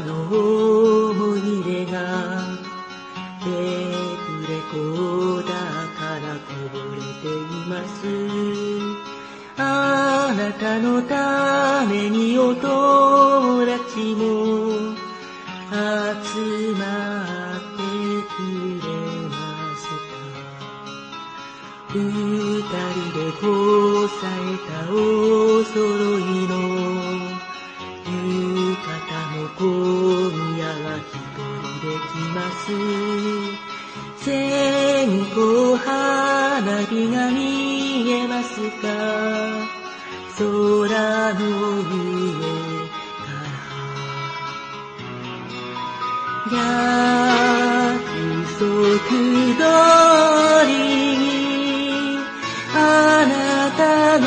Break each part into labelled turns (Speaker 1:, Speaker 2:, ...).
Speaker 1: の思い出がテープレコーダーからこぼれています。あなたのためにお友達も集まってくれました。二人でこさえたお揃いのます。線香花火が見えますか？空の上から。約束通りにあなたの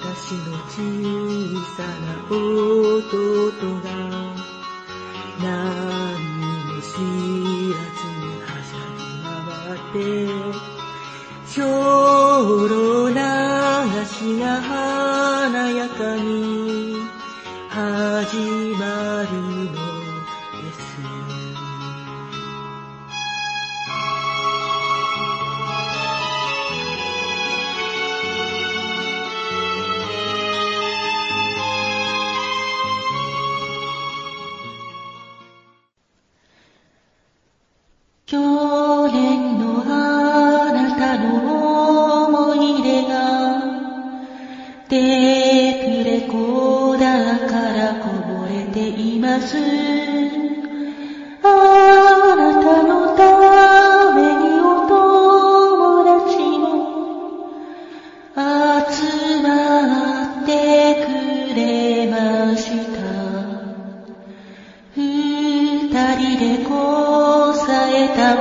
Speaker 1: 私の小さな弟がテープレコーダーからこぼれています。あなたのためにお友達も集まってくれました。二人でこさえた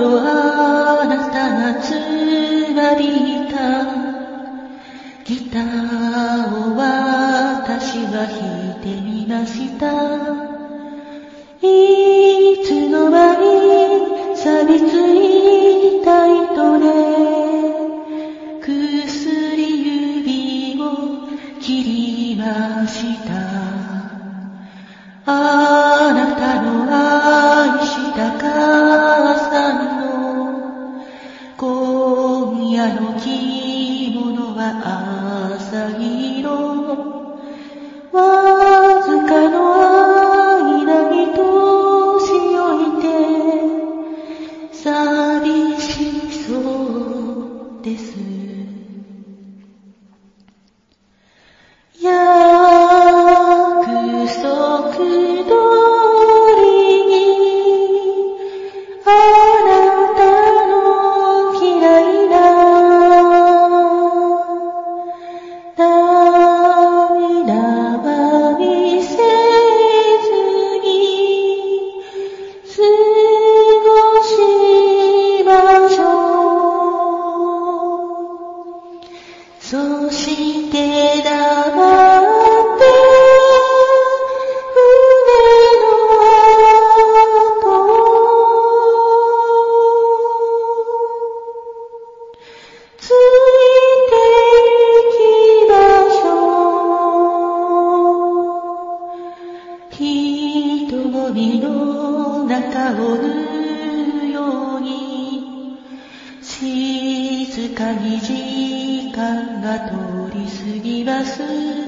Speaker 1: 頃あなたがつまりいた。ギターを私は弾いてみました。いつの間に錆びついた糸で。薬指を切りました。間が通り過ぎます。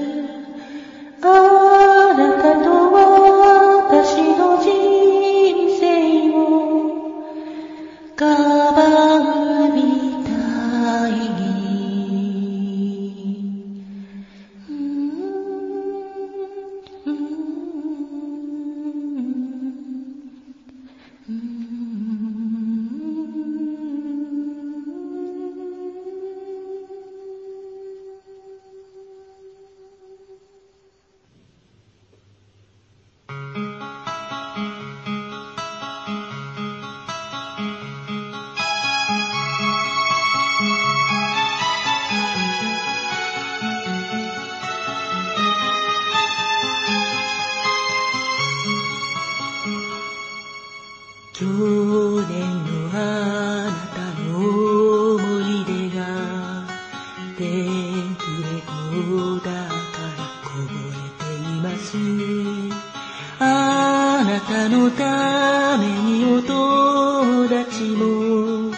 Speaker 1: たのためにお友達も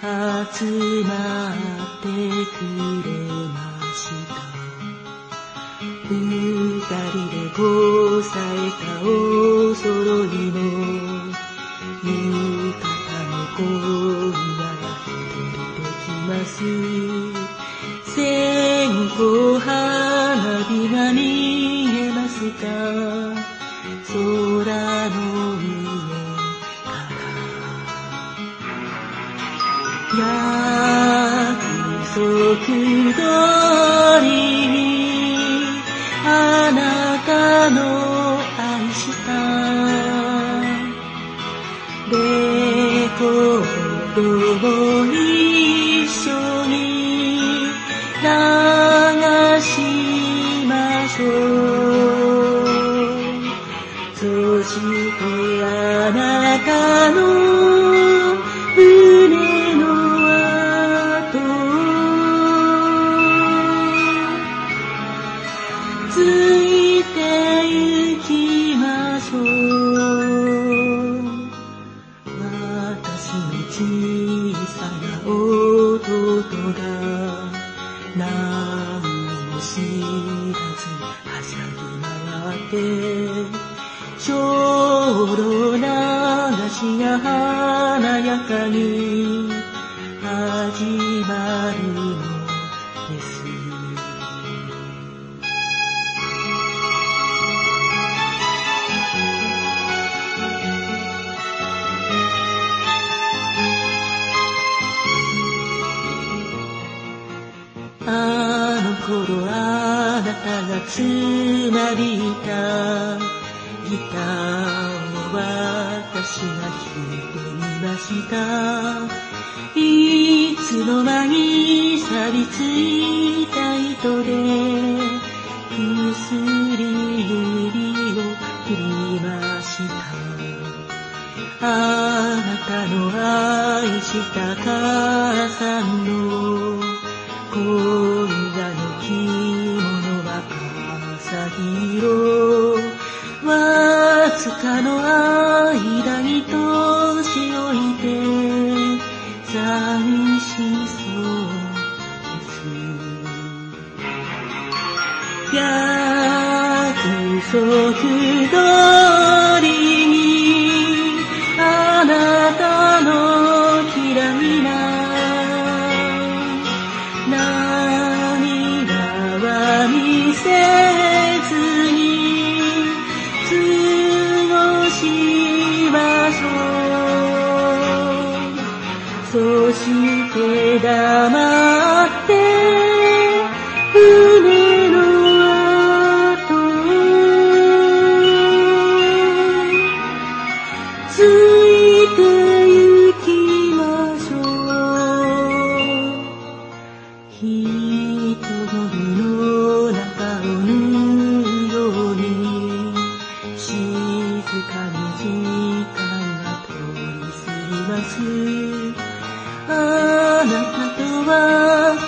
Speaker 1: 集まってくれました。二人でこさえたお揃いの浴衣の恋が一人できます。線香花火が見えますか？ード霊流しが華やかに始まるのです。あの頃あなたがつなびいたギター私が弾いてみました。いつの間に錆びついた糸で薬指を切りました。あなたの愛した母さんの今夜の着物は朝色かの間に年老いて寂しそうです約束通り。として黙って胸の跡ついてゆきましょう。人の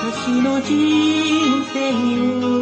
Speaker 1: 私の人生を。